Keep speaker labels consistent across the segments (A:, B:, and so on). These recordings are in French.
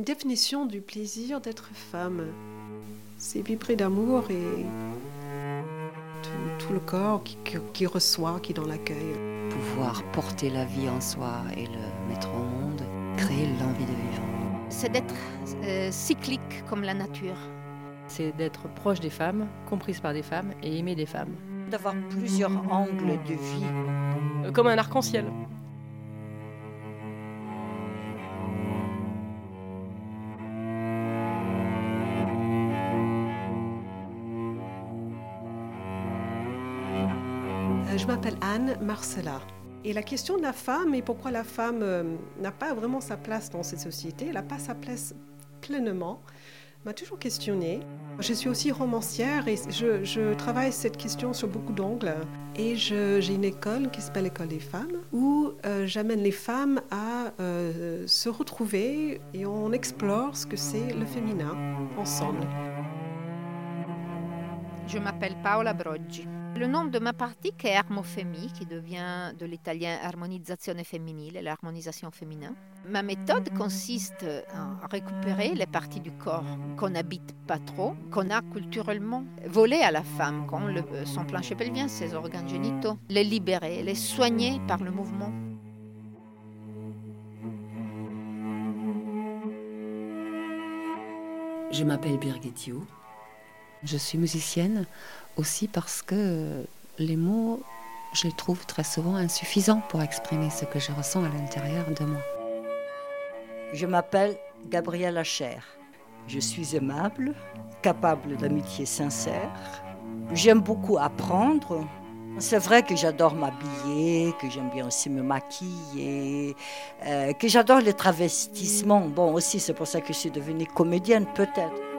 A: une définition du plaisir d'être femme. C'est vibrer d'amour et tout, le corps qui, reçoit, qui est dans l'accueil.
B: Pouvoir porter la vie en soi et le mettre au monde, créer l'envie de vivre.
C: C'est d'être euh, cyclique comme la nature.
D: C'est d'être proche des femmes, comprise par des femmes et aimer des femmes.
E: D'avoir plusieurs angles de vie.
D: Euh, comme un arc-en-ciel.
A: Et la question de la femme et pourquoi la femme euh, n'a pas vraiment sa place dans cette société, elle n'a pas sa place pleinement, m'a toujours questionnée. Je suis aussi romancière et je, travaille cette question sur beaucoup d'angles. Et j'ai une école qui s'appelle l'École des femmes où euh, j'amène les femmes à euh, se retrouver et on explore ce que c'est le féminin ensemble.
C: Je m'appelle Paola Broggi. Le nom de ma pratique est Armofemi, qui devient de l'italien harmonisazione femminile, l'harmonisation féminin. Ma méthode consiste à récupérer les parties du corps qu'on n'habite pas trop, qu'on a culturellement volées à la femme, comme le, son plancher pelvien, ses organes génitaux, les libérer, les soigner par le mouvement.
B: Je m'appelle Birgit Je suis musicienne aussi parce que les mots, je les trouve très souvent insuffisants pour exprimer ce que je ressens à l'intérieur de moi.
E: Je m'appelle Gabrielle Acher. Je suis aimable, capable d'amitié sincère. J'aime beaucoup apprendre. C'est vrai que j'adore m'habiller, que j'aime bien aussi me maquiller, euh, que j'adore les travestissements. Bon, aussi, c'est pour ça que je suis devenue comédienne, peut-être.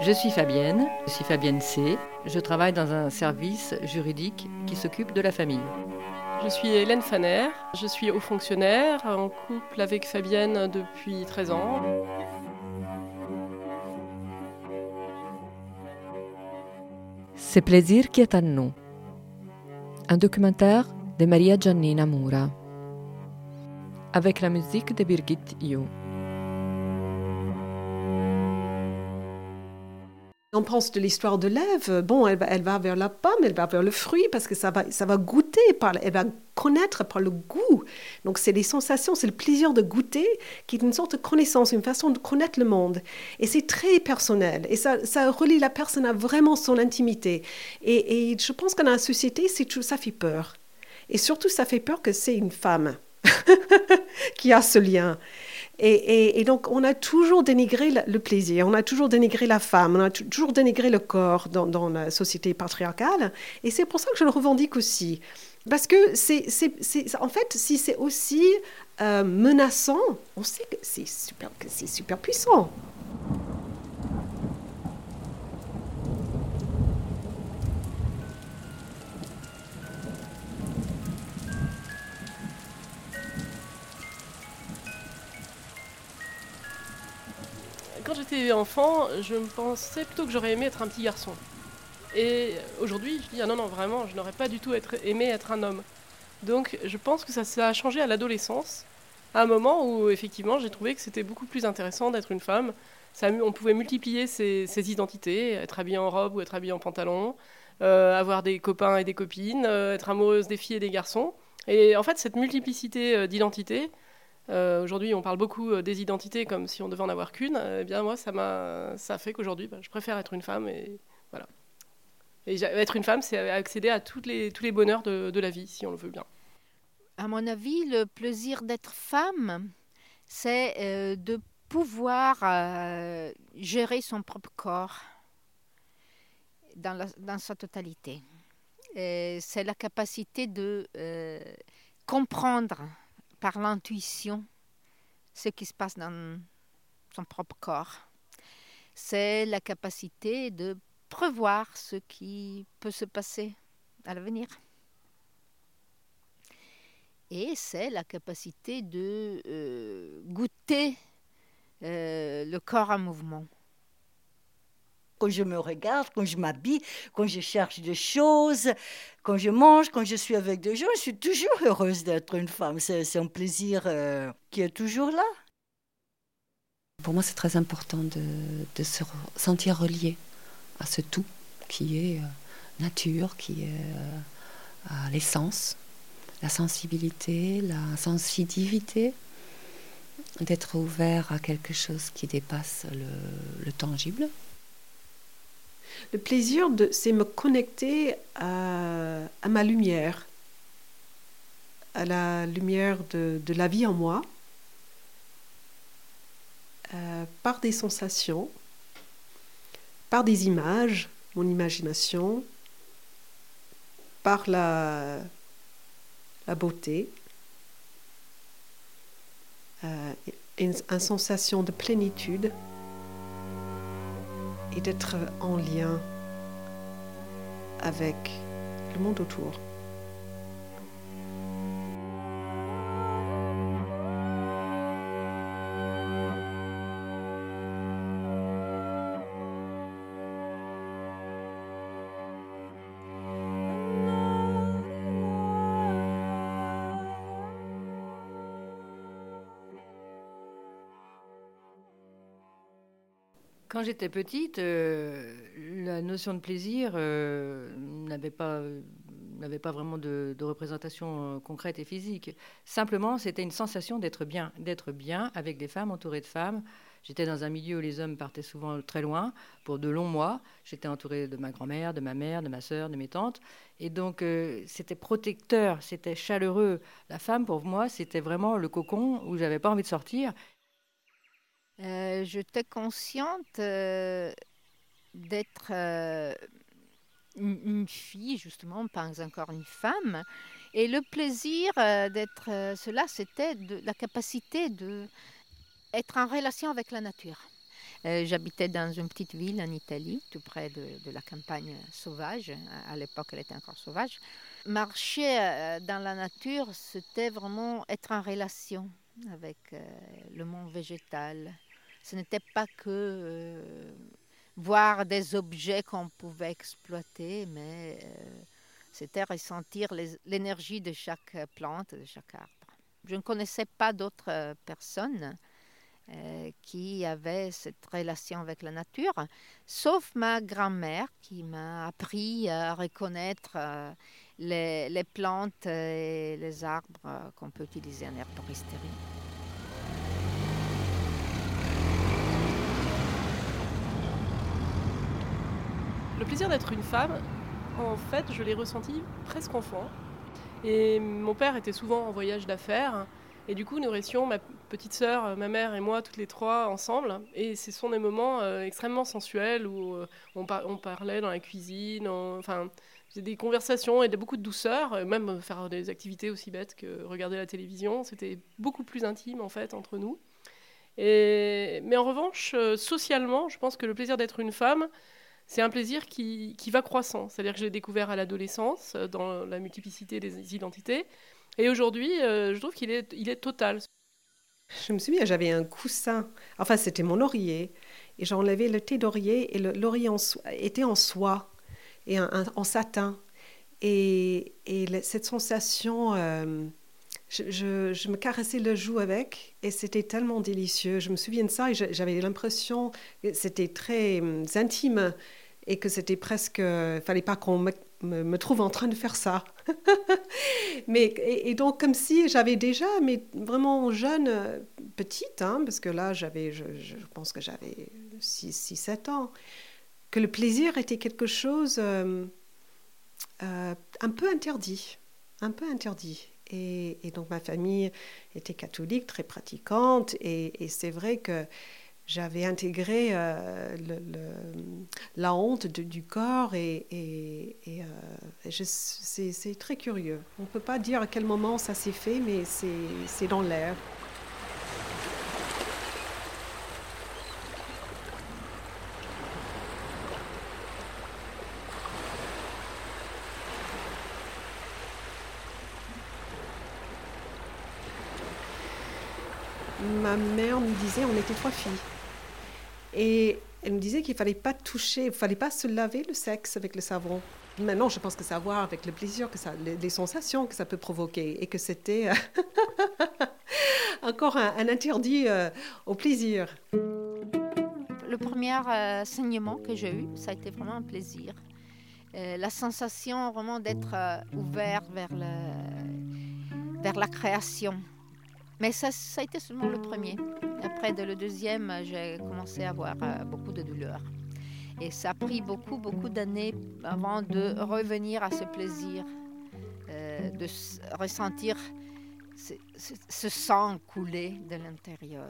D: Je suis Fabienne, je suis Fabienne C. Je travaille dans un service juridique qui s'occupe de la famille.
F: Je suis Hélène Faner, je suis haut fonctionnaire, en couple avec Fabienne depuis 13 ans.
G: C'est plaisir qui est à nous. Un documentaire de Maria Giannina Mura. Avec la musique de Birgit Yu.
A: On pense de l'histoire de l'Ève, bon, elle va, vers la pomme, elle va vers le fruit parce que ça va, ça va goûter, par, elle va connaître par le goût. Donc c'est les sensations, c'est le plaisir de goûter qui est une sorte de connaissance, une façon de connaître le monde. Et c'est très personnel et ça, ça relie la personne à vraiment son intimité. Et, je pense que dans la société, ça fait peur. Et surtout, ça fait peur que c'est une femme qui a ce lien. Et, donc, on a toujours dénigré le plaisir, on a toujours dénigré la femme, on a toujours dénigré le corps dans, la société patriarcale. Et c'est pour ça que je le revendique aussi. Parce que, c'est, en fait, si c'est aussi euh, menaçant, on sait que c'est super, que c'est super puissant.
F: Enfant, je me pensais plutôt que j'aurais aimé être un petit garçon. Et aujourd'hui, je dis, ah non, non, vraiment, je n'aurais pas du tout aimé être un homme. Donc je pense que ça, a changé à l'adolescence, à un moment où effectivement j'ai trouvé que c'était beaucoup plus intéressant d'être une femme. On pouvait multiplier ses, identités, être habillée en robe ou être habillée en pantalon, euh, avoir des copains et des copines, euh, être amoureuse des filles et des garçons. Et en fait, cette multiplicité euh, d'identités, euh, aujourd'hui, on parle beaucoup euh, des identités comme si on devait en avoir qu'une. Eh bien, moi, ça m'a, ça fait qu'aujourd'hui, bah, je préfère être une femme et voilà. Être une femme, c'est accéder à toutes les, tous les bonheurs de, la vie, si on le veut bien.
C: À mon avis, le plaisir d'être femme, c'est euh, de pouvoir gérer son propre corps dans sa totalité. C'est la capacité de comprendre par l'intuition ce qui se passe dans son propre corps. C'est la capacité de prévoir ce qui peut se passer à l'avenir. Et c'est la capacité de euh, goûter euh, le corps en mouvement
E: quand je me regarde, quand je m'habille, quand je cherche des choses, quand je mange, quand je suis avec des gens, je suis toujours heureuse d'être une femme. C'est un plaisir euh, qui est toujours là.
B: pour moi, c'est très important de, se sentir relié à ce tout qui est nature, qui est l'essence, la sensibilité, la sensitivité, d'être ouvert à quelque chose qui dépasse le, tangible.
A: Le plaisir, c'est me connecter à, ma lumière, à la lumière de, la vie en moi, euh, par des sensations, par des images, mon imagination, par la, beauté, euh, une, sensation de plénitude et d'être en lien avec le monde autour.
D: Quand j'étais petite, euh, la notion de plaisir euh, n'avait pas n'avait pas vraiment de, représentation euh, concrète et physique. Simplement, c'était une sensation d'être bien, d'être bien avec des femmes entourées de femmes. J'étais dans un milieu où les hommes partaient souvent très loin pour de longs mois. J'étais entourée de ma grand-mère, de ma mère, de ma sœur, de mes tantes. Et donc, c'était protecteur, c'était chaleureux. La femme, pour moi, c'était vraiment le cocon où j'avais pas envie de sortir.
C: Euh, j'étais consciente euh, d'être euh, une, fille, justement, pas encore une femme. Et le plaisir d'être cela, c'était la capacité d'être en relation avec la nature. J'habitais dans une petite ville en Italie, tout près de, de la campagne sauvage. À l'époque, elle était encore sauvage. Marcher dans la nature, c'était vraiment être en relation avec le monde végétal, ce n'était pas que euh, voir des objets qu'on pouvait exploiter, mais euh, c'était ressentir l'énergie de chaque plante, de chaque arbre. Je ne connaissais pas d'autres euh, personnes qui avaient cette relation avec la nature, sauf ma grand-mère qui m'a appris à reconnaître les, les, plantes et les arbres qu'on peut utiliser en herboristerie.
F: Le plaisir d'être une femme, en fait, je l'ai ressenti presque enfant. Et mon père était souvent en voyage d'affaires. Et du coup, nous restions, ma petite sœur, ma mère et moi, toutes les trois ensemble. Et ce sont des moments euh, extrêmement sensuels où euh, on, parlait dans la cuisine. enfin, des conversations et beaucoup de douceur. Même faire des activités aussi bêtes que regarder la télévision. C'était beaucoup plus intime, en fait, entre nous. Mais en revanche, euh, socialement, je pense que le plaisir d'être une femme, c'est un plaisir qui, va croissant. C'est-à-dire que j'ai découvert à l'adolescence, euh, dans la multiplicité des identités. Et aujourd'hui, euh, je trouve qu'il est, il est total.
A: Je me souviens, j'avais un coussin. Enfin, c'était mon laurier. Et j'enlevais le thé d'oreiller et le était en soie et en satin. Et, cette sensation, euh, je, me caressais le joue avec et c'était tellement délicieux. Je me souviens de ça et j'avais l'impression que c'était très intime et que c'était presque. Il fallait pas qu'on me, trouve en train de faire ça. mais, et, donc, comme si j'avais déjà, mais vraiment jeune, petite, hein, parce que là, j'avais, je, pense que j'avais 6-7 ans, que le plaisir était quelque chose euh, euh, un peu interdit. Un peu interdit. Et, donc ma famille était catholique, très pratiquante, et, c'est vrai que j'avais intégré euh, la honte du corps et, et, euh, c'est très curieux. On ne peut pas dire à quel moment ça s'est fait, mais c'est dans l'air. Ma mère me disait, on était trois filles. Et elle me disait qu'il fallait pas toucher, il fallait pas se laver le sexe avec le savon. Maintenant, je pense que savoir avec le plaisir, que ça, les, sensations que ça peut provoquer, et que c'était encore un, interdit euh, au plaisir.
C: le premier euh, saignement que j'ai eu. Ça a été vraiment un plaisir. Euh, la sensation vraiment d'être euh, ouvert vers la création. Mais ça, a été seulement le premier. Après, le deuxième, j'ai commencé à avoir beaucoup de douleurs. Et ça a pris beaucoup, beaucoup d'années avant de revenir à ce plaisir, de ressentir ce, sang couler de l'intérieur.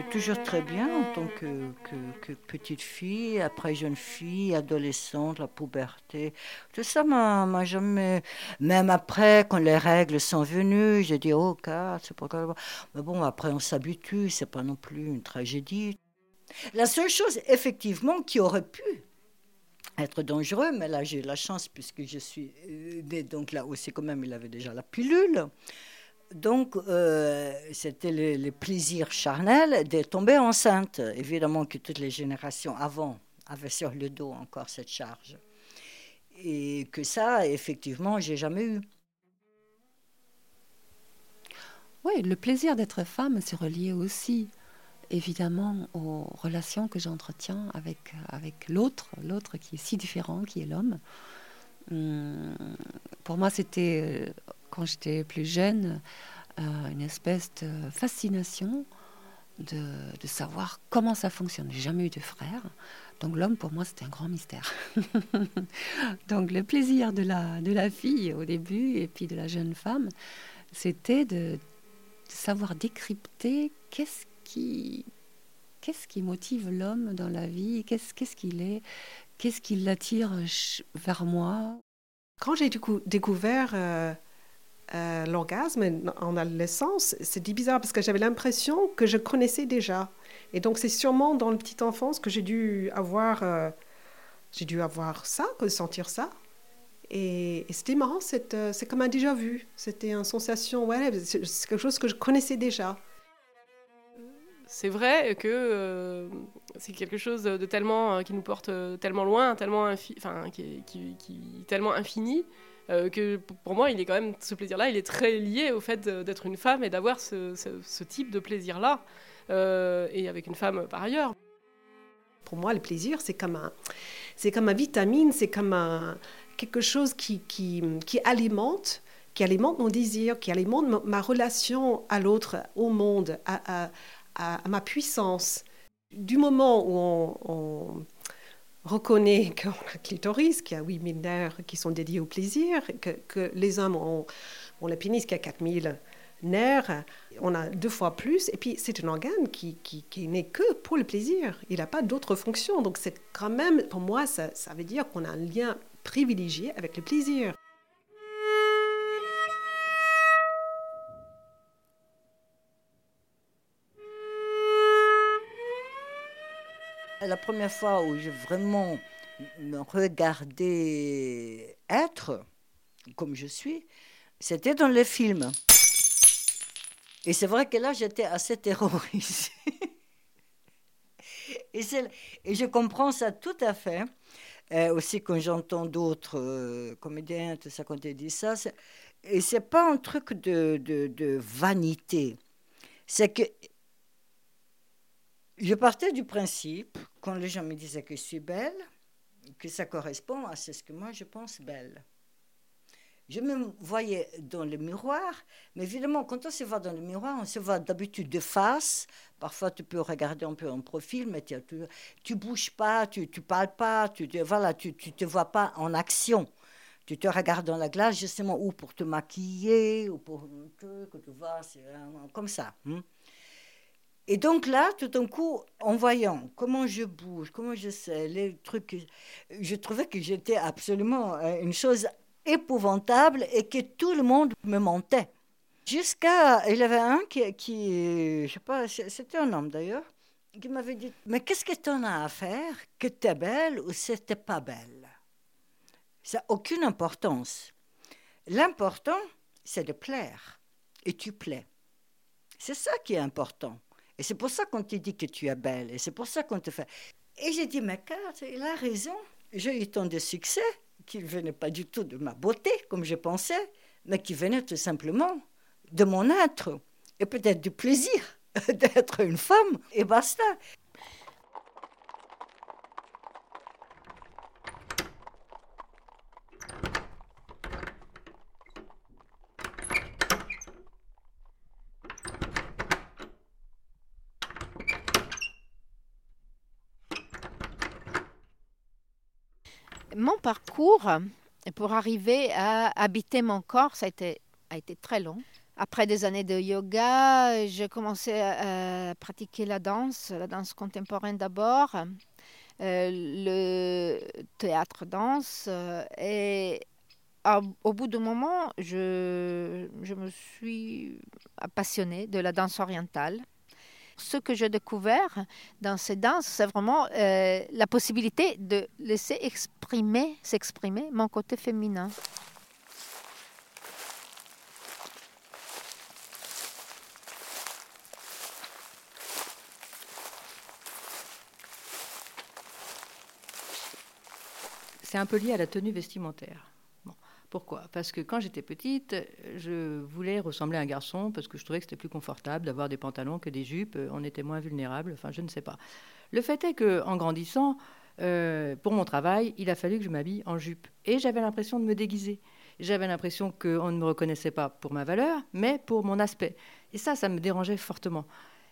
E: Es toujours très bien en tant que, petite fille, après jeune fille, adolescente, la puberté. Tout ça m'a jamais. Même après, quand les règles sont venues, j'ai dit, oh, c'est pas grave. Mais bon, après, on s'habitue, c'est pas non plus une tragédie. La seule chose, effectivement, qui aurait pu être dangereux, mais là j'ai eu la chance puisque je suis euh, donc là aussi quand même il avait déjà la pilule. Donc euh, c'était le, plaisir charnel de tomber enceinte. Évidemment que toutes les générations avant avaient sur le dos encore cette charge. Et que ça, effectivement, j'ai jamais eu.
B: Oui, le plaisir d'être femme, c'est relié aussi évidemment aux relations que j'entretiens avec, avec l'autre, l'autre qui est si différent, qui est l'homme. Hum, pour moi, c'était, euh, quand j'étais plus jeune, euh, une espèce de fascination de, savoir comment ça fonctionne. J'ai jamais eu de frère, donc l'homme pour moi c'était un grand mystère. donc le plaisir de la, de la fille au début et puis de la jeune femme, c'était de, savoir décrypter qu'est-ce qu'est-ce qui motive l'homme dans la vie Qu'est-ce qu'il est Qu'est-ce qui l'attire vers moi
A: Quand j'ai découvert euh, euh, l'orgasme en adolescence, c'était bizarre parce que j'avais l'impression que je connaissais déjà. Et donc c'est sûrement dans la petite enfance que j'ai dû avoir, euh, j'ai dû avoir ça, sentir ça. Et, c'était marrant, c'est comme un déjà vu. C'était une sensation, ouais, c'est quelque chose que je connaissais déjà
F: c'est vrai que euh, c'est quelque chose de tellement euh, qui nous porte euh, tellement loin, tellement enfin qui, tellement infini que pour moi, il est quand même ce plaisir-là, il est très lié au fait d'être une femme et d'avoir ce, type de plaisir-là et avec une femme par ailleurs.
A: Pour moi, le plaisir, c'est comme un, c'est comme une vitamine, c'est comme un, quelque chose qui, qui, alimente qui alimente mon désir, qui alimente ma, relation à l'autre, au monde, à, ma puissance. Du moment où on, reconnaît qu'on a clitoris, qu'il y a 8000 nerfs qui sont dédiés au plaisir, que, les hommes ont, ont le pénis qui a 4000 nerfs, on a deux fois plus, et puis c'est un organe qui, qui, qui n'est que pour le plaisir, il n'a pas d'autre fonction. Donc c'est quand même, pour moi, ça, ça veut dire qu'on a un lien privilégié avec le plaisir.
E: La première fois où j'ai vraiment me regardé être comme je suis, c'était dans les films. Et c'est vrai que là, j'étais assez terrorisée. et, je comprends ça tout à fait. Euh, aussi quand j'entends d'autres euh, comédiens, tout ça, quand ils disent ça. Et c'est pas un truc de, de vanité. C'est que je partais du principe, quand les gens me disaient que je suis belle, que ça correspond à ce que moi je pense belle. Je me voyais dans le miroir, mais évidemment, quand on se voit dans le miroir, on se voit d'habitude de face. Parfois, tu peux regarder un peu en profil, mais tu ne bouges pas, tu ne parles pas, tu ne tu, tu te vois pas en action. Tu te regardes dans la glace justement ou pour te maquiller, ou pour que tu vois, c'est comme ça. Hein. Et donc là, tout d'un coup, en voyant comment je bouge, comment je sais, les trucs, je trouvais que j'étais absolument euh, une chose épouvantable et que tout le monde me mentait. Jusqu'à, il y avait un qui, qui je sais pas, c'était un homme d'ailleurs, qui m'avait dit, mais qu'est-ce que tu en as à faire? Que tu es belle ou c'était pas belle? Ça n'a aucune importance. L'important, c'est de plaire. Et tu plais. C'est ça qui est important. Et c'est pour ça qu'on te dit que tu es belle. Et c'est pour ça qu'on te fait. Et j'ai dit, mais Kat, il a raison. J'ai eu tant de succès qui ne venait pas du tout de ma beauté, comme je pensais, mais qui venait tout simplement de mon être et peut-être du plaisir d'être une femme et basta.
C: Mon parcours pour arriver à habiter mon corps, ça a été, très long. Après des années de yoga, j'ai commencé à, pratiquer la danse, la danse contemporaine d'abord, euh, le théâtre danse. Euh, et au bout d'un moment, je, je me suis passionnée de la danse orientale ce que j'ai découvert dans ces danses, c'est vraiment euh, la possibilité de laisser exprimer, s'exprimer mon côté féminin.
D: C'est un peu lié à la tenue vestimentaire. Pourquoi? Parce que quand j'étais petite, je voulais ressembler à un garçon parce que je trouvais que c'était plus confortable d'avoir des pantalons que des jupes. On était moins vulnérable. Enfin, je ne sais pas. Le fait est que, en grandissant, euh, pour mon travail, il a fallu que je m'habille en jupe. Et j'avais l'impression de me déguiser. J'avais l'impression qu'on ne me reconnaissait pas pour ma valeur, mais pour mon aspect. Et ça, ça me dérangeait fortement.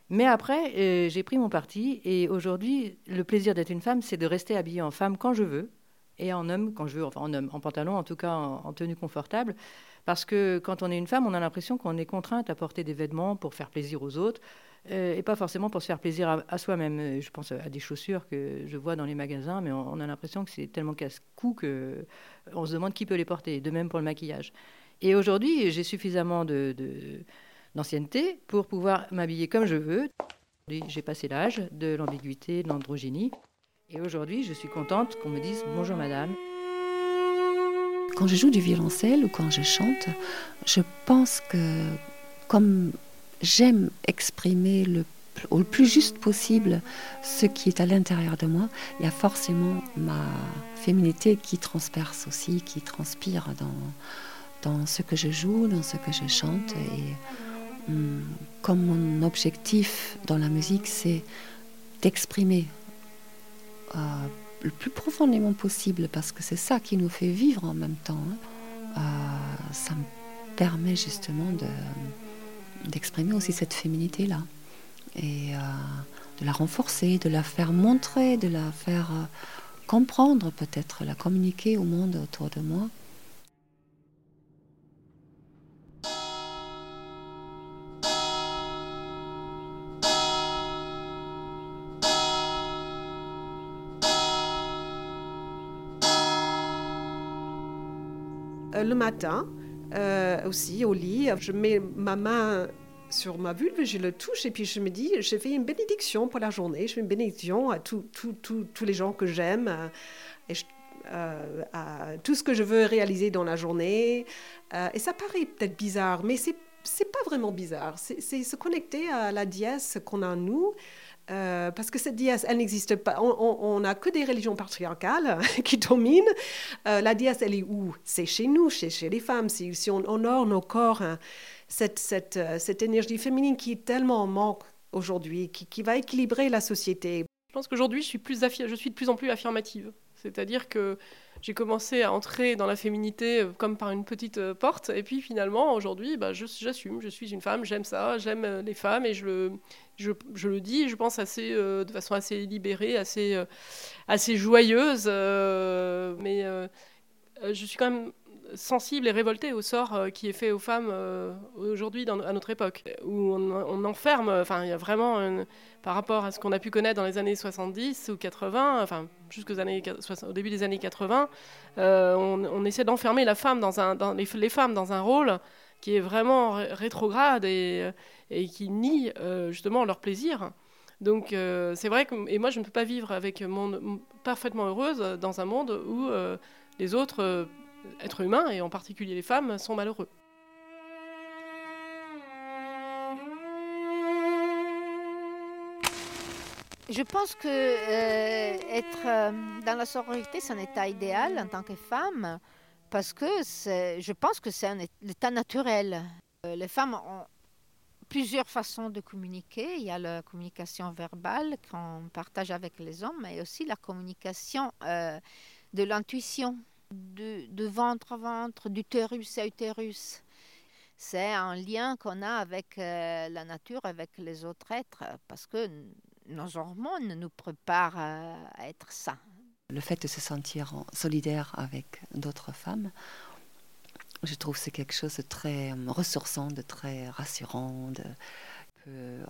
D: Mais après, euh, j'ai pris mon parti et aujourd'hui, le plaisir d'être une femme, c'est de rester habillée en femme quand je veux, et en homme quand je veux, enfin en homme, en pantalon, en tout cas en, tenue confortable. Parce que quand on est une femme, on a l'impression qu'on est contrainte à porter des vêtements pour faire plaisir aux autres. Euh, et pas forcément pour se faire plaisir à, soi-même. Je pense à des chaussures que je vois dans les magasins, mais on, a l'impression que c'est tellement casse-cou qu'on se demande qui peut les porter. De même pour le maquillage. Et aujourd'hui, j'ai suffisamment de, d'ancienneté pour pouvoir m'habiller comme je veux. J'ai passé l'âge de l'ambiguïté, de l'androgynie. Et aujourd'hui, je suis contente qu'on me dise bonjour madame.
B: Quand je joue du violoncelle ou quand je chante, je pense que comme j'aime exprimer le, au plus juste possible ce qui est à l'intérieur de moi, il y a forcément ma féminité qui transperce aussi, qui transpire dans, dans ce que je joue, dans ce que je chante. Et hum, comme mon objectif dans la musique, c'est d'exprimer euh, le plus profondément possible, parce que c'est ça qui nous fait vivre en même temps. Hein. Euh, ça me permet justement d'exprimer aussi cette féminité-là et euh, de la renforcer, de la faire montrer, de la faire comprendre peut-être, la communiquer au monde autour de moi.
A: Le matin, euh, aussi au lit, je mets ma main sur ma vulve, je le touche et puis je me dis, je fais une bénédiction pour la journée, je fais une bénédiction à tous les gens que j'aime, euh, à tout ce que je veux réaliser dans la journée. et ça paraît peut-être bizarre, mais c'est c'est pas vraiment bizarre. C'est se connecter à la dièse qu'on a en nous. Euh, parce que cette dièse, elle n'existe pas. On n'a que des religions patriarcales qui dominent. Euh, la dièse, elle est où? C'est chez nous, chez, les femmes. Si, on honore nos corps, hein, euh, cette, énergie féminine qui est tellement en manque aujourd'hui, qui, va équilibrer la société.
F: Je pense qu'aujourd'hui, je, suis de plus en plus affirmative. C'est-à-dire que j'ai commencé à entrer dans la féminité comme par une petite porte. Et puis finalement, aujourd'hui, bah, j'assume, je, suis une femme, j'aime ça, j'aime les femmes et je le, je, le dis, je pense, assez, de façon assez libérée, assez, assez joyeuse. mais je suis quand même sensible et révoltée au sort euh, qui est fait aux femmes euh, aujourd'hui à notre époque, où on, enferme, enfin il y a vraiment, par rapport à ce qu'on a pu connaître dans les années 70 ou 80, enfin jusqu'aux années, au début des années 80, euh, on, essaie d'enfermer la femme dans un, dans les, femmes dans un rôle qui est vraiment rétrograde et, et qui nie justement leur plaisir. Donc c'est vrai que et moi je ne peux pas vivre avec mon parfaitement heureuse dans un monde où les autres êtres humains, et en particulier les femmes, sont malheureux.
C: Je pense que euh, être euh, dans la sororité, c'est un état idéal en tant que femme, parce que je pense que c'est un état naturel. Euh, les femmes ont plusieurs façons de communiquer. Il y a la communication verbale qu'on partage avec les hommes, mais aussi la communication euh, de l'intuition, de, ventre à ventre, d'utérus à utérus. C'est un lien qu'on a avec euh, la nature, avec les autres êtres, parce que nos hormones nous préparent à être sains.
B: Le fait de se sentir solidaire avec d'autres femmes, je trouve que c'est quelque chose de très euh, ressourçant, de très rassurant.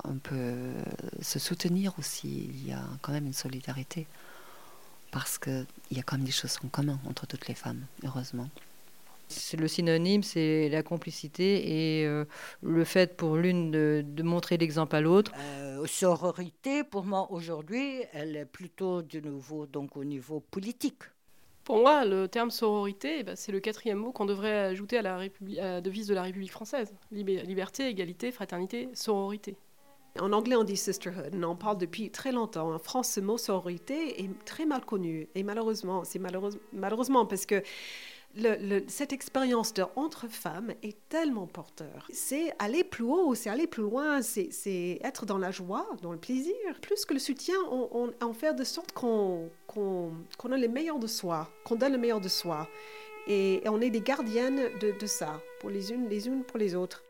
B: On peut se soutenir aussi. Il y a quand même une solidarité. Parce qu'il y a quand même des choses en commun entre toutes les femmes, heureusement.
D: Le synonyme, c'est la complicité et euh, le fait pour l'une de, montrer l'exemple à l'autre.
E: Euh, sororité, pour moi, aujourd'hui, elle est plutôt de nouveau donc, au niveau politique.
F: Pour moi, le terme sororité, eh ben, c'est le quatrième mot qu'on devrait ajouter à la, devise de la République française. liberté, égalité, fraternité, sororité.
A: En anglais, on dit sisterhood. On en parle depuis très longtemps. En France, ce mot sororité est très mal connu. Et malheureusement, c'est malheureusement parce que cette expérience de entre femmes est tellement porteur. C'est aller plus haut, c'est aller plus loin, c'est être dans la joie, dans le plaisir. Plus que le soutien, on, on, fait de sorte qu'on a le meilleur de soi, qu'on donne le meilleur de soi. Et, on est des gardiennes de, de ça, pour les unes, les unes pour les autres.